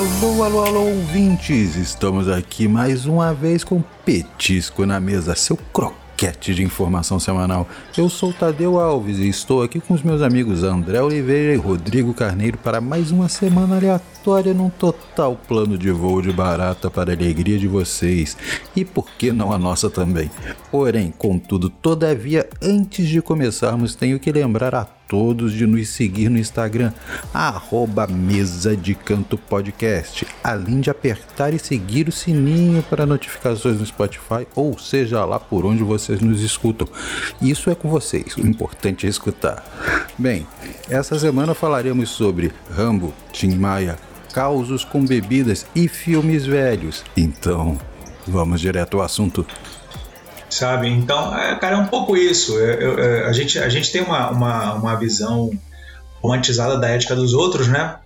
Alô, alô, alô, ouvintes! Estamos aqui mais uma vez com Petisco na mesa, seu croquete de informação semanal. Eu sou Tadeu Alves e estou aqui com os meus amigos André Oliveira e Rodrigo Carneiro para mais uma semana aleatória num total plano de voo de barata para a alegria de vocês e por que não a nossa também. Porém, contudo, todavia, antes de começarmos, tenho que lembrar a todos de nos seguir no Instagram, arroba Mesa de Canto Podcast, além de apertar e seguir o sininho para notificações no Spotify, ou seja lá por onde vocês nos escutam. Isso é com vocês, o importante é escutar. Bem, essa semana falaremos sobre Rambo, Tim Maia, causos com bebidas e filmes velhos. Então, vamos direto ao assunto sabe? Então, é, cara, é um pouco isso. Eu, eu, é, a, gente, a gente tem uma, uma, uma visão romantizada da ética dos outros, né?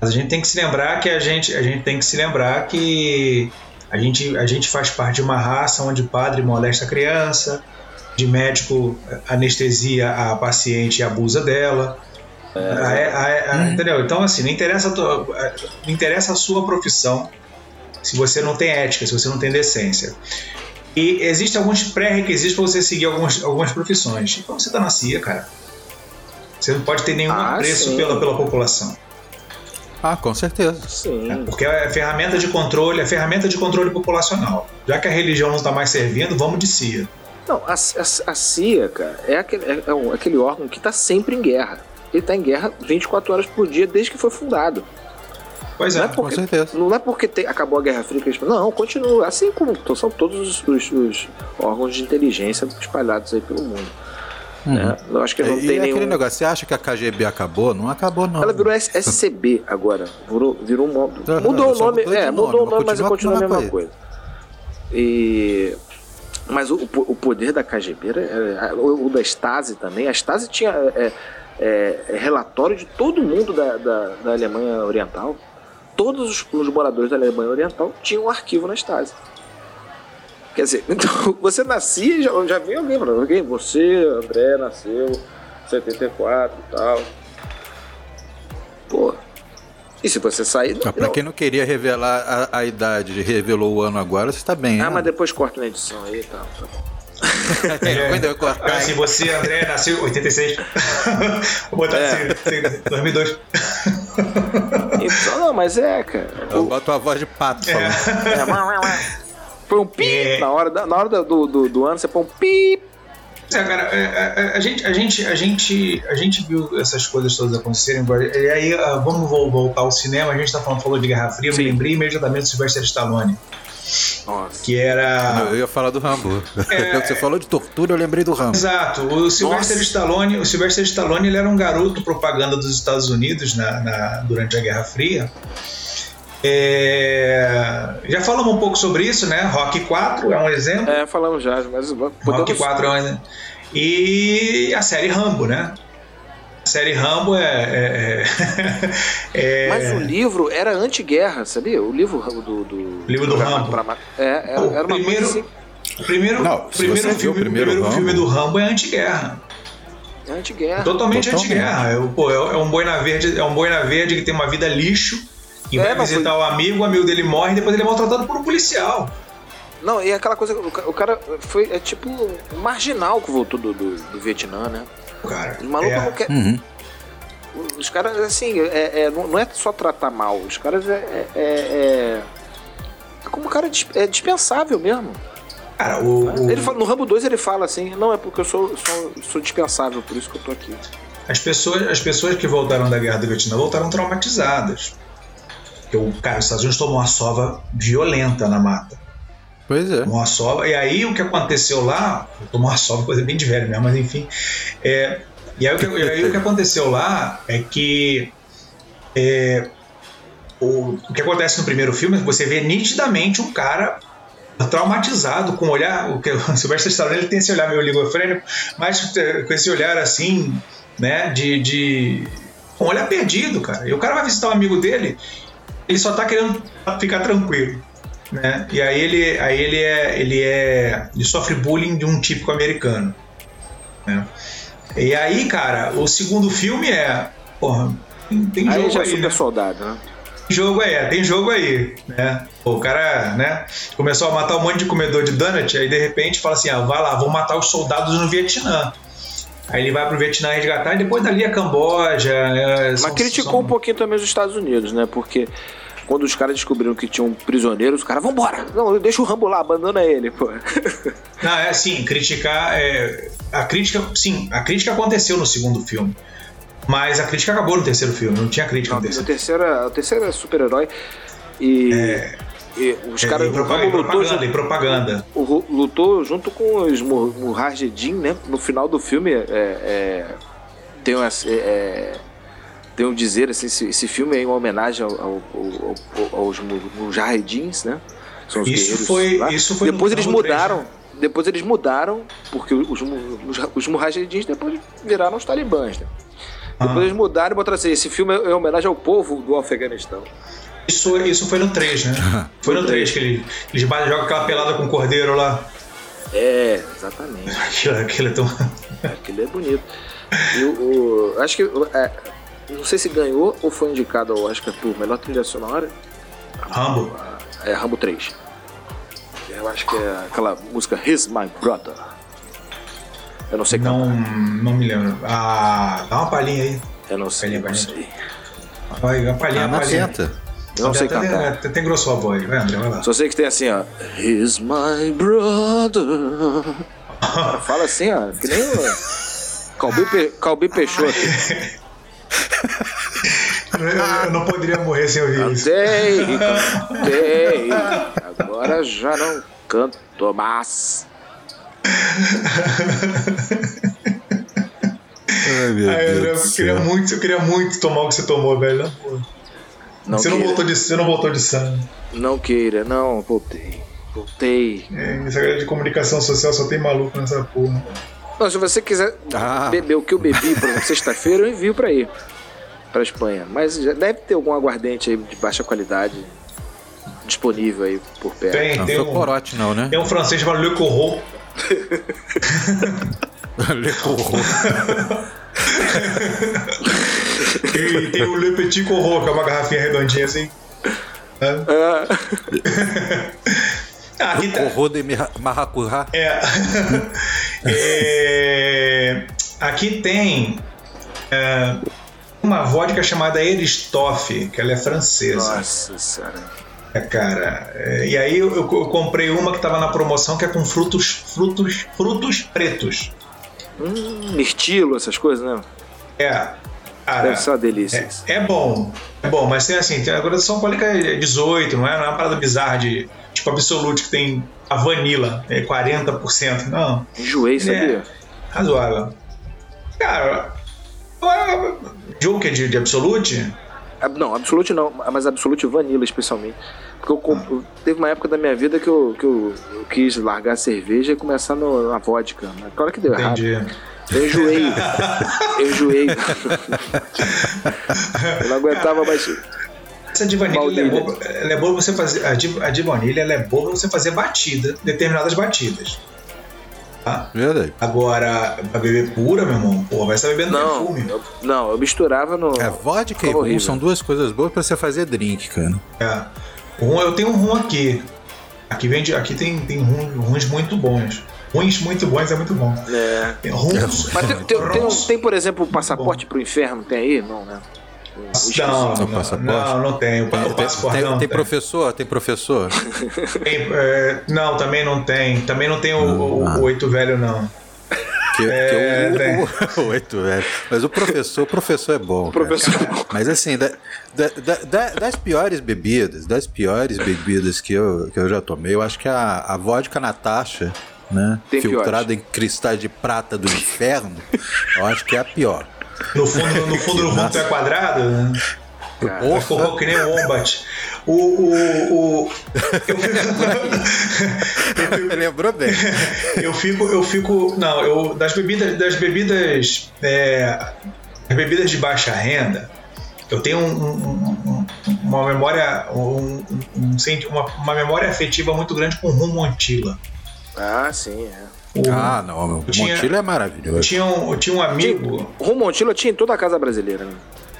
Mas a gente tem que se lembrar que a gente, a gente tem que se lembrar que a gente, a gente faz parte de uma raça onde padre molesta a criança, de médico anestesia a paciente e abusa dela. É. A, a, a, hum. Entendeu? Então, assim, não interessa, tua, não interessa a sua profissão se você não tem ética, se você não tem decência. E existem alguns pré-requisitos para você seguir algumas, algumas profissões. Então você está na CIA, cara. Você não pode ter nenhum ah, preço pela, pela população. Ah, com certeza. Sim. É, porque é ferramenta de controle, é ferramenta de controle populacional. Já que a religião não está mais servindo, vamos de CIA. Não, a, a, a CIA, cara, é aquele, é, é um, aquele órgão que está sempre em guerra. Ele está em guerra 24 horas por dia desde que foi fundado. Pois é, não é porque, com certeza. Não é porque tem, acabou a Guerra Fria que eles Não, continua. Assim como são todos os, os, os órgãos de inteligência espalhados aí pelo mundo. Uhum. Né? Eu acho que não e tem aquele nenhum... negócio, você acha que a KGB acabou? Não acabou, não. Ela virou SCB agora. Virou, virou um modo. Mudou o nome, é, mudou o nome, mas continua a mesma coisa. coisa. E. Mas o, o poder da KGB, era, o, o da Stasi também, a Stasi tinha é, é, é, relatório de todo mundo da, da, da Alemanha Oriental todos os, os moradores da Alemanha Oriental tinham um arquivo na Stasi. Quer dizer, então você nascia e já, já vem alguém falando, okay, você, André, nasceu em 74 e tal. Pô. E se você sair. Ah, pra quem não queria revelar a, a idade, revelou o ano agora, você tá bem. Ah, né? mas depois corta na edição aí e tal. Tá é, Quando eu cortar. Se você, André, nasceu em 86. Vou botar é. assim, 2002. Então, não, mas é, cara. Eu boto a voz de pato é. falando. É. Põe um pi é. na hora, da, na hora do, do, do ano, você põe um pi. É, cara, a, é, a, é, a, gente, a, gente, a, gente, a gente viu essas coisas todas acontecerem. E aí, uh, vamos voltar ao cinema. A gente tá falando, falou de Guerra Fria. Eu me lembrei imediatamente do Sylvester Stallone. Nossa. Que era. Eu ia falar do Rambo. É... Você falou de tortura, eu lembrei do Rambo. Exato. O Sylvester Stallone, o Sylvester Stallone ele era um garoto propaganda dos Estados Unidos na, na durante a Guerra Fria. É... Já falamos um pouco sobre isso, né? Rock 4 é um exemplo. É, falamos já, mas Rock 4 é um exemplo. E a série Rambo, né? A série Rambo é, é, é, é, Mas o livro era anti-guerra, sabia? O livro do. do livro do Rambo. Pra, é, era, era uma primeiro, coisa assim. O primeiro, Não, primeiro, filme, primeiro, primeiro filme do Rambo é anti-guerra. É anti-guerra. Totalmente, Totalmente. anti-guerra. É, pô, é, é um boi na verde, é um boi na verde que tem uma vida lixo e é, vai visitar foi... o amigo, o amigo dele morre e depois ele é maltratado por um policial. Não, e aquela coisa, o cara foi é tipo marginal que voltou do, do, do Vietnã, né? Cara. Os malucos é. não querem. Uhum. Os caras, assim, é, é, não é só tratar mal. Os caras é. É, é, é, como o cara é dispensável mesmo. Cara, o, ele fala, no Rambo 2 ele fala assim: não, é porque eu sou, sou, sou dispensável, por isso que eu tô aqui. As pessoas, as pessoas que voltaram da guerra do Vietnã voltaram traumatizadas. Porque o cara, os Estados Unidos tomou uma sova violenta na mata. Pois é. Tomou uma sova. E aí o que aconteceu lá, tomou uma sova, coisa bem de velho mesmo, mas enfim. É, e aí, o que, aí o que aconteceu lá é que. É, o, o que acontece no primeiro filme é você vê nitidamente um cara traumatizado com o olhar. O que o Sylvester Stallone ele tem esse olhar meio ligofrênico, mas com esse olhar assim, né, de, de. um olhar perdido, cara. E o cara vai visitar um amigo dele, ele só tá querendo ficar tranquilo né? E aí ele, aí ele é, ele é, ele sofre bullying de um típico americano, né? E aí, cara, o segundo filme é, porra, tem, tem aí jogo já é aí, super né? soldado, né? jogo aí, é, tem jogo aí, né? O cara, né, começou a matar um monte de comedor de donut, aí de repente fala assim, ah, vai lá, vou matar os soldados no Vietnã. Aí ele vai pro Vietnã resgatar e depois dali a Camboja. É, Mas são, criticou são... um pouquinho também os Estados Unidos, né? Porque quando os caras descobriram que tinham prisioneiros, os caras, vambora! Não, deixa o Rambo lá, abandona ele, pô. Não, é assim, criticar. É, a crítica, sim, a crítica aconteceu no segundo filme. Mas a crítica acabou no terceiro filme, não tinha crítica não, no terceiro. O terceiro, é, o terceiro é super-herói. E, é, e os é, caras. E, propaganda, lutou, e propaganda. Lutou junto com os Mujahedin, né? No final do filme, é, é tem uma, é, tem um dizer assim, esse, esse filme é em homenagem ao, ao, ao, aos Mujahedins, né? São os isso foi, lá. isso foi Depois eles mudaram. 3, né? Depois eles mudaram, porque os, os, os Mujahedins depois viraram os talibãs, né? Depois ah. eles mudaram e botaram assim: esse filme é em homenagem ao povo do Afeganistão. Isso, isso foi no 3, né? Foi no 3 que ele, eles jogam aquela pelada com o cordeiro lá. É, exatamente. Aquilo, aquilo é tão. Aquilo é bonito. E o, o acho que. É, não sei se ganhou ou foi indicado ao Oscar por melhor trilha sonora. Rambo? É, Rambo 3. Eu acho que é aquela música He's My Brother. Eu não sei cantar. Não, não me lembro. Ah, dá uma palhinha aí. Eu não sei. Palhinha, não sei. Vai, uma palhinha, ah, uma palhinha. Eu não sei até, cantar. Até, tem grosso a voz, vai André, vai lá. Só sei que tem assim, ó. He's my brother. fala assim, ó. Que nem o. Calbi, Pe... Calbi Peixoto. eu não poderia morrer sem ouvir isso. Cantei, cantei. Agora já não canto mais. Ai, meu Ai, Deus eu, queria muito, eu queria muito tomar o que você tomou, velho. Não, você, não voltou de, você não voltou de sangue. Não queira, não, voltei. Voltei. É, essa galera de comunicação social só tem maluco nessa porra. Não, se você quiser ah. beber o que eu bebi, por exemplo, sexta-feira, eu envio pra ir. Pra Espanha. Mas já deve ter algum aguardente aí de baixa qualidade disponível aí por perto. Tem, não tem foi um, corote, não, né? Tem um francês chamado Le Corot. Le Corot. e tem o Le Petit Corot, que é uma garrafinha redondinha assim. É. Ah, aqui tá... Corro de Maracujá. É. é. Aqui tem é, uma vodka chamada Eristoff, que ela é francesa. Nossa senhora. É, cara. É, e aí eu, eu, comprei uma que tava na promoção que é com frutos, frutos, frutos pretos. Hum, mirtilo, essas coisas, né? É. Cara, Deve ser uma delícia. É, é, bom. É bom, mas tem assim, tem a graduação alcoólica é 18, não é, não é uma parada bizarra de tipo absolute que tem a vanilla, é 40%. Não. Enjoei, sabia? É razoável. Cara, que é de, de absolute, não, Absolute não, mas Absolute Vanilla especialmente. Porque eu, eu, teve uma época da minha vida que eu, que eu, eu quis largar a cerveja e começar no, na vodka. Né? Claro que deu Entendi. errado. Eu enjoei. eu enjoei. eu não aguentava mais. Essa de vanilla é boa, é boa você fazer. A de, a de vanilla ela é boa pra você fazer batida, determinadas batidas. Tá? Verdade. Agora, pra beber pura, meu irmão, porra, vai estar bebendo não, perfume. Eu, não, eu misturava no. É, vodka e rum são duas coisas boas pra você fazer drink, cara. É. Rum, eu tenho um rum aqui. Aqui, vende, aqui tem, tem rum, runs muito bons. Ruins muito bons é muito bom. É. Tem runs. Mas tem, tem, tem, tem, por exemplo, o passaporte pro inferno? Tem aí? Não, né? Não, não, não, não tem. O, tem, passaporte tem, não tem, tem, professor? Tem professor? tem, é, não, também não tem. Também não tem o, o, o oito velho, não. Que, é, que o, o, oito velho. Mas o professor, o professor é bom. Professor. Mas assim, da, da, da, das piores bebidas, das piores bebidas que eu, que eu já tomei, eu acho que a, a vodka Natasha, né? Tem filtrada piores. em cristais de prata do inferno, eu acho que é a pior. No fundo, no fundo do mundo é quadrado, né? Cara, ficou que nem o Wombat. O. o, o eu fico, Lembrou bem. Eu fico, eu fico. Não, eu. Das bebidas. Das bebidas. É, as bebidas de baixa renda, eu tenho um, um, uma memória. Um, uma, uma memória afetiva muito grande com rum Montila. Ah, sim, é. O, ah, não, o Montila é maravilhoso. Tinha um, tinha um amigo. Tinha, o Montila tinha em toda a casa brasileira, né?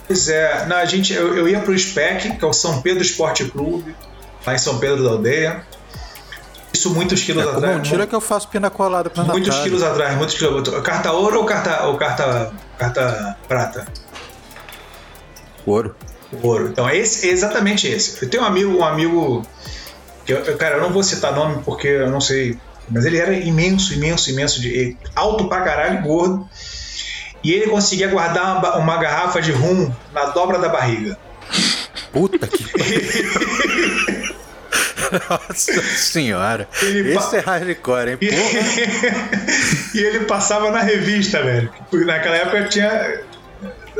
Pois é, na, a gente, eu, eu ia pro SPEC, que é o São Pedro Esporte Clube, lá em São Pedro da Aldeia. Isso muitos quilos é, atrás. Tira que eu faço pina colada pra Muitos Natália. quilos atrás, muitos quilos. Carta ouro ou carta, ou carta, carta prata? Ouro. Ouro. Então, esse, é exatamente esse. Eu tenho um amigo, um amigo. Que eu, cara, eu não vou citar nome porque eu não sei. Mas ele era imenso, imenso, imenso, de alto pra caralho, gordo. E ele conseguia guardar uma, uma garrafa de rum na dobra da barriga. Puta que Nossa senhora. Ele Esse é hardcore, hein? Porra. e ele passava na revista, velho. Naquela época tinha.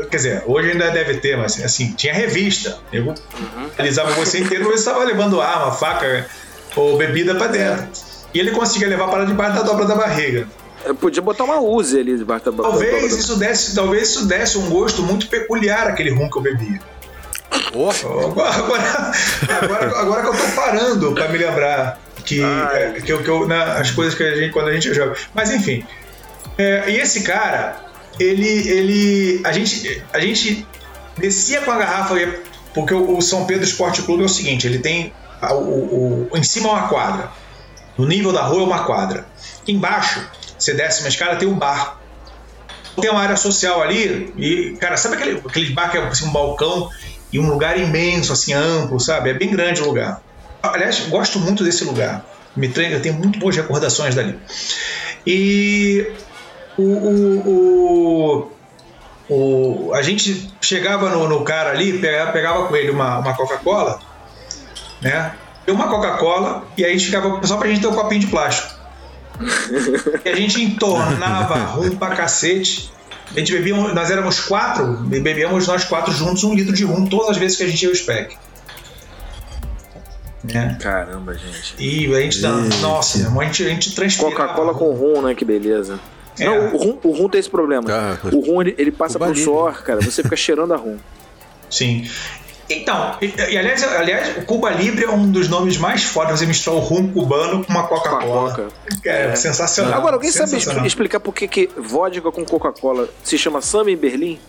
Quer dizer, hoje ainda deve ter, mas assim, tinha revista. Eu uhum. analisava você inteiro, você estava levando arma, faca ou bebida para dentro. E ele conseguia levar para debaixo da dobra da barriga. Eu podia botar uma Uzi ali debaixo da barriga. Talvez isso desse, talvez isso desse um gosto muito peculiar aquele rum que eu bebia. Oh. Agora, agora, agora, agora, que eu tô parando para me lembrar que, é, que, eu, que eu, na, as coisas que a gente, quando a gente joga. Mas enfim. É, e esse cara, ele. ele a, gente, a gente descia com a garrafa, porque o, o São Pedro Esporte Clube é o seguinte: ele tem. O, o, o, em cima é uma quadra. No nível da rua é uma quadra. Embaixo, você desce uma escada, tem um bar. Tem uma área social ali, e, cara, sabe aquele, aquele bar que é assim, um balcão e um lugar imenso, assim, amplo, sabe? É bem grande o lugar. Aliás, gosto muito desse lugar. Me eu tenho muito boas recordações dali. E o, o, o, o a gente chegava no, no, cara ali, pegava, pegava com ele uma, uma Coca-Cola, né? Uma Coca-Cola e aí a gente ficava só pra gente ter um copinho de plástico. e a gente entornava rum pra cacete a gente bebia, nós éramos quatro, bebíamos nós quatro juntos um litro de rum todas as vezes que a gente ia ao SPEC. É. Caramba, gente. E a gente, nossa, a gente, a gente transpirava. Coca-Cola com rum, né? Que beleza. É. Não, o rum, o rum tem esse problema. Ah, o rum ele, ele passa por suor, cara. Você fica cheirando a rum. Sim. Então, e, e, aliás, aliás, o Cuba Libre é um dos nomes mais fortes. Você misturar o rum cubano com uma Coca-Cola. Coca. É, é, sensacional. Agora, alguém sabe explicar por que, que vodka com Coca-Cola se chama Samba em Berlim?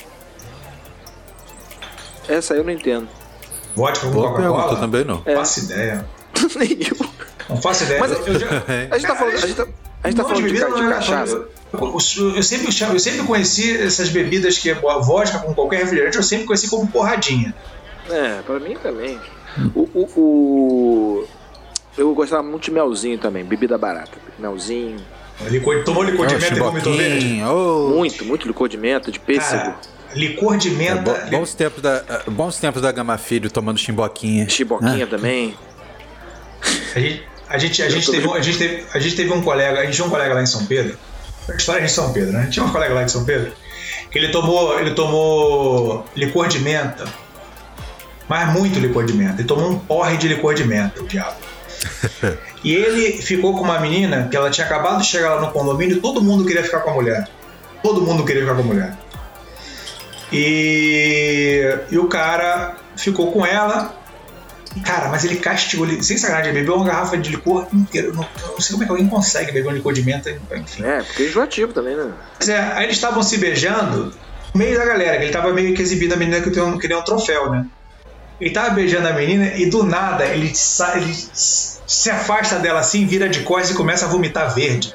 Essa eu não entendo. Vodka com Coca-Cola? também não. É. Não faço ideia. Nenhum. Não faço ideia. Mas eu já... a gente tá falando, a gente tá, a gente tá falando de, de, de cachaça. Eu sempre, eu sempre conheci essas bebidas que é vodka com qualquer refrigerante, eu sempre conheci como porradinha. É, pra mim também. O, o, o, Eu gostava muito de melzinho também, bebida barata. Melzinho. Licor, tomou licor de menta e vomitou verde? Oh. Muito, muito licor de menta, de pêssego. Cara, licor de menta. É, bons, tempos da, uh, bons tempos da Gama Filho tomando chimboquinha. Chimboquinha ah. também. A gente, a, gente, a, gente teve, a, gente teve, a gente teve um colega, a gente tinha um colega lá em São Pedro. História de São Pedro, né? Tinha um colega lá em São Pedro que ele tomou, ele tomou licor de menta mas muito licor de menta. Ele tomou um porre de licor de menta, o diabo. e ele ficou com uma menina que ela tinha acabado de chegar lá no condomínio e todo mundo queria ficar com a mulher. Todo mundo queria ficar com a mulher. E, e o cara ficou com ela. Cara, mas ele castigou, sem sacanagem, ele bebeu uma garrafa de licor inteira. Não, não sei como é que alguém consegue beber um licor de menta, enfim. É, porque é enjoativo também, né? Mas é, aí eles estavam se beijando no meio da galera, que ele tava meio que exibindo a menina que queria um troféu, né? Ele tava beijando a menina e do nada ele, ele se afasta dela assim, vira de costas e começa a vomitar verde.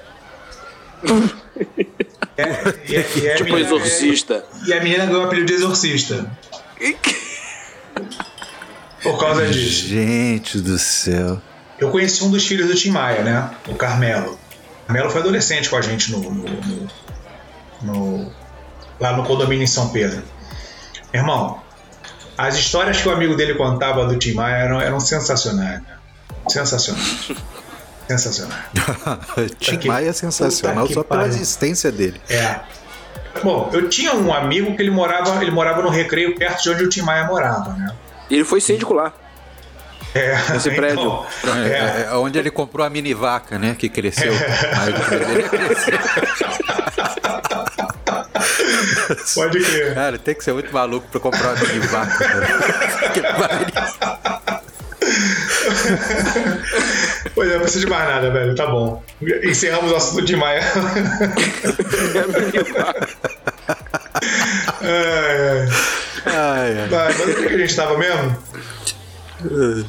é, e, e, e tipo menina, exorcista. E a menina ganhou o apelido de exorcista. Por causa disso. Gente do céu. Eu conheci um dos filhos do Tim Maia, né? O Carmelo. O Carmelo foi adolescente com a gente no, no, no, no lá no condomínio em São Pedro. Irmão, as histórias que o amigo dele contava do Tim Maia eram, eram sensacionais. Sensacionais. Sensacionais. Tim Maia é sensacional só pela existência dele. É. Bom, eu tinha um amigo que ele morava, ele morava no recreio perto de onde o Tim Maia morava, né? E ele foi síndico lá. É, Nesse então, prédio. É, é, é, onde ele comprou a mini vaca, né? Que cresceu. Aí ele cresceu. Pode crer. Cara, tem que ser muito maluco pra comprar uma mini vaca. pois é, não precisa de mais nada, velho. Tá bom. Encerramos o assunto de Maia. ai, ai. Ai, é. Mas, mas o que a gente tava mesmo?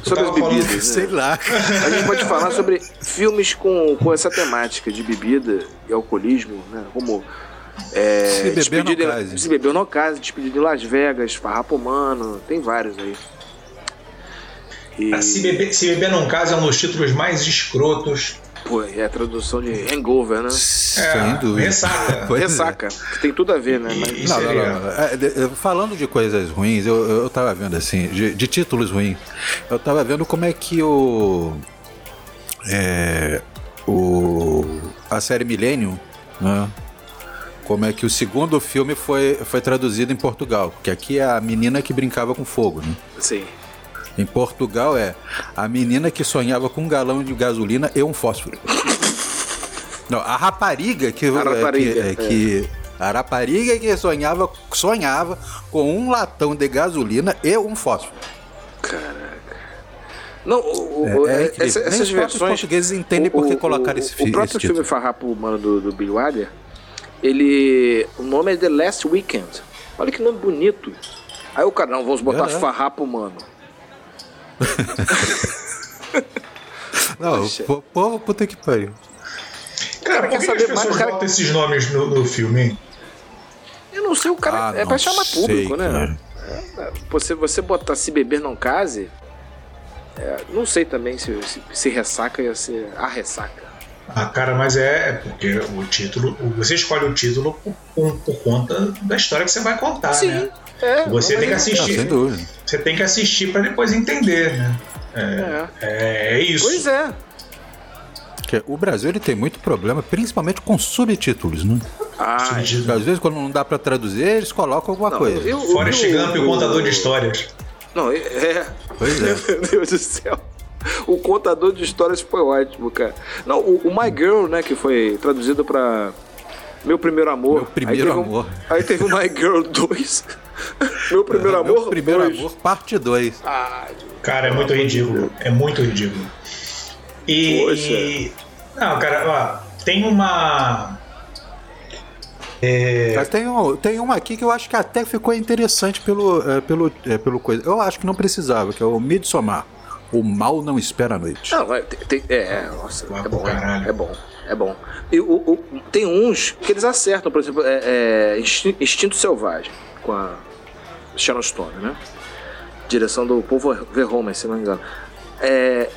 sobre as bebidas. Né? Sei lá. A gente pode falar sobre filmes com, com essa temática de bebida e alcoolismo, né? Como. É, se beber no case. Se beber no case, despedido em Las Vegas, Farrapo Humano, tem vários aí. E... Se, beber, se beber num caso é um dos títulos mais escrotos Pô, é a tradução de hangover, né? É, Sem dúvida. Ressaca. Pois ressaca, é. que tem tudo a ver, né? Mas... Não, não, não, é, falando de coisas ruins, eu, eu tava vendo assim, de, de, títulos ruins, eu tava vendo como é que o. É, o a série Millennium, né? Como é que o segundo filme foi, foi traduzido em Portugal, porque aqui é a menina que brincava com fogo, né? Sim. Em Portugal é a menina que sonhava com um galão de gasolina e um fósforo. Não, a rapariga que. A rapariga, que, é, que a rapariga que sonhava, sonhava com um latão de gasolina e um fósforo. Caraca. Não, o, é, é essa, essas versões. Os portugueses entendem o, por que colocar esse filme. O próprio filme Farrapo Humano do, do Bill Wilder, ele. O nome é The Last Weekend. Olha que nome bonito. Aí o cara, não, vamos botar é, Farrapo Humano. Não, pô, puta que pariu. Cara, quer saber mais? O cara botam esses nomes no, no filme, hein? Eu não sei, o cara ah, é pra chamar público, sei, né? É, você, você botar se beber não case, é, não sei também se, se, se, ressaca ia ser a ressaca. Ah, cara, mas é, é porque o título, você escolhe o título por, por, conta da história que você vai contar, Sim. né? É, você tem que assistir. Não. Você tem que assistir para depois entender, né? É, é. é isso. Pois é. O Brasil ele tem muito problema, principalmente com subtítulos, né? Ah, Às vezes, quando não dá para traduzir, eles colocam alguma não, coisa. Eu, Forrest Gump, o contador de histórias. Não, é. Pois é. Meu Deus do céu. O contador de histórias foi ótimo, cara. Não, o, o My Girl, né, que foi traduzido para Meu Primeiro Amor. Meu Primeiro aí Amor. Um, aí teve o My Girl 2. Meu primeiro amor? Meu primeiro dois. amor, parte 2. Ah, cara, é muito ridículo. É muito ridículo. E. Poxa. Não, cara, ó, tem uma. É... Mas tem, um, tem uma aqui que eu acho que até ficou interessante pelo, é, pelo, é, pelo coisa. Eu acho que não precisava, que é o Midsommar. O mal não espera a noite. Não, tem, tem, é, nossa, é bom, é, é bom. É bom. E o, o, tem uns que eles acertam, por exemplo, é, é Instinto Selvagem, com a Sharon Stone, né? Direção do Paul Verhoeven, se não me engano. É,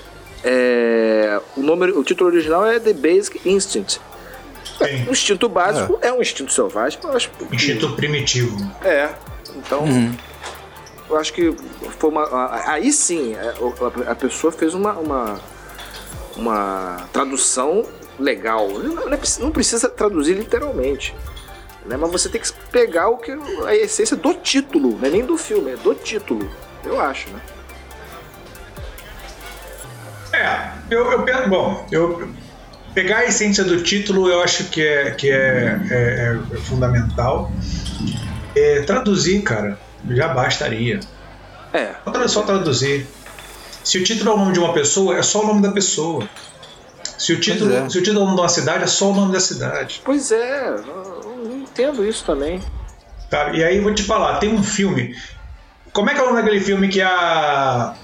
é, o, nome, o título original é The Basic Instinct. O instinto básico é. é. um instinto selvagem, mas Instinto primitivo. É. Então, uhum. Eu acho que foi uma. Aí sim, é, a, pessoa fez uma, uma, uma tradução legal. Não, não precisa traduzir literalmente. Né? Mas você tem que pegar o que a essência do título, não é nem do filme, é do título. Eu acho, né? É, eu, eu penso, bom, eu pegar a essência do título eu acho que é, que é, é, é fundamental. É, traduzir, cara, já bastaria. É. Só traduzir. Se o título é o nome de uma pessoa, é só o nome da pessoa. Se o título, é. se o título é o nome de uma cidade, é só o nome da cidade. Pois é, eu entendo isso também. Tá, e aí vou te falar, tem um filme. Como é que é o nome daquele filme que a.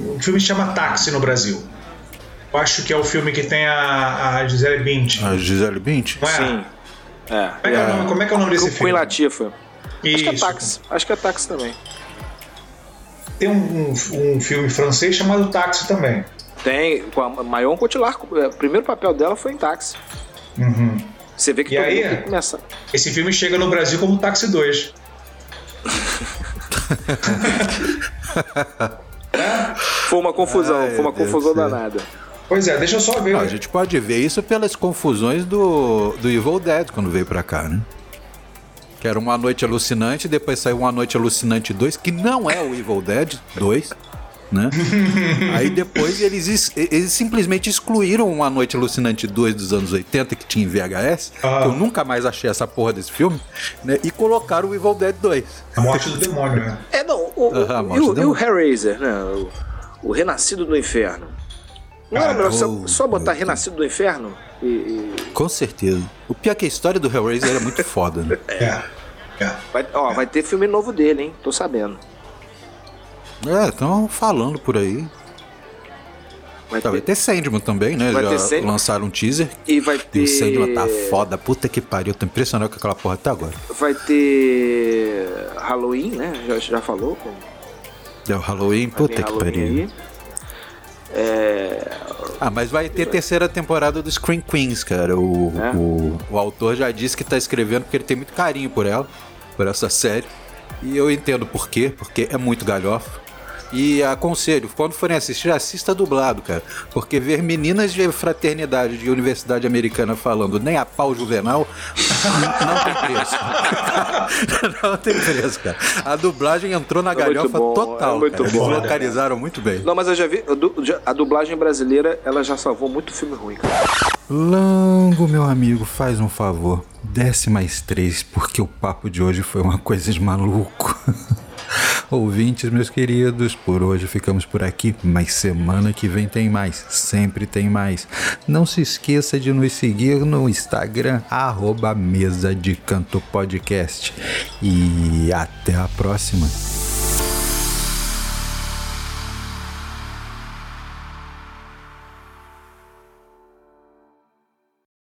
O filme se chama Táxi no Brasil. Eu acho que é o filme que tem a, a Gisele Bint. A Gisele Bint? É? Sim. É. Como, é, é, é. como é que é o nome desse filme? Queen Latifah. Acho que é Táxi. Acho que é Táxi também. Tem um, um, um filme francês chamado Táxi também. Tem, com a Marion Cotillard, o primeiro papel dela foi em Táxi. Uhum. Você vê que e aí, começa. Esse filme chega no Brasil como Táxi 2. foi uma confusão, Ai, foi uma confusão danada. Pois é, deixa eu só ver. a gente pode ver isso pelas confusões do, do Evil Dead quando veio pra cá, né? Que era Uma Noite Alucinante, depois saiu Uma Noite Alucinante 2, que não é o Evil Dead 2 né? Aí depois eles, eles simplesmente excluíram Uma Noite Alucinante 2 dos anos 80, que tinha em VHS, ah. que eu nunca mais achei essa porra desse filme, né? E colocaram o Evil Dead 2. A morte do demônio, né? É, não, o, o, uh, e, o, e o Hellraiser, né? O, o, Renascido do Inferno. Não era melhor só, só botar Renascido do Inferno? E, e... Com certeza. O pior é que a história do Hellraiser é muito foda, né? É. É. Vai, ó, é. vai ter filme novo dele, hein? Tô sabendo. É, estão falando por aí. Vai, tá, ter... vai ter Sandman também, né? Vai Já Sand... lançaram um teaser. E vai ter. E o Sandman tá foda. Puta que pariu. Tô impressionado com aquela porra até agora. Vai ter. Halloween, né? Já, já falou? É o Halloween, vai puta que pariu. É... Ah, mas vai ter terceira temporada do Screen Queens, cara. O, é? o, o, autor já disse que tá escrevendo porque ele tem muito carinho por ela, por essa série. E eu entendo por quê, porque é muito galhofa. E aconselho, quando forem assistir, assista dublado, cara. Porque ver meninas de fraternidade de universidade americana falando nem a pau juvenal não tem preço. não tem preço, cara. A dublagem entrou na é galhofa bom, total. É muito cara. bom. Eles localizaram muito bem. Não, mas eu já vi. A dublagem brasileira, ela já salvou muito filme ruim, cara. Lango, meu amigo, faz um favor. Desce mais três, porque o papo de hoje foi uma coisa de maluco. Ouvintes, meus queridos, por hoje ficamos por aqui, mas semana que vem tem mais, sempre tem mais. Não se esqueça de nos seguir no Instagram, arroba Mesa de Canto Podcast. E até a próxima.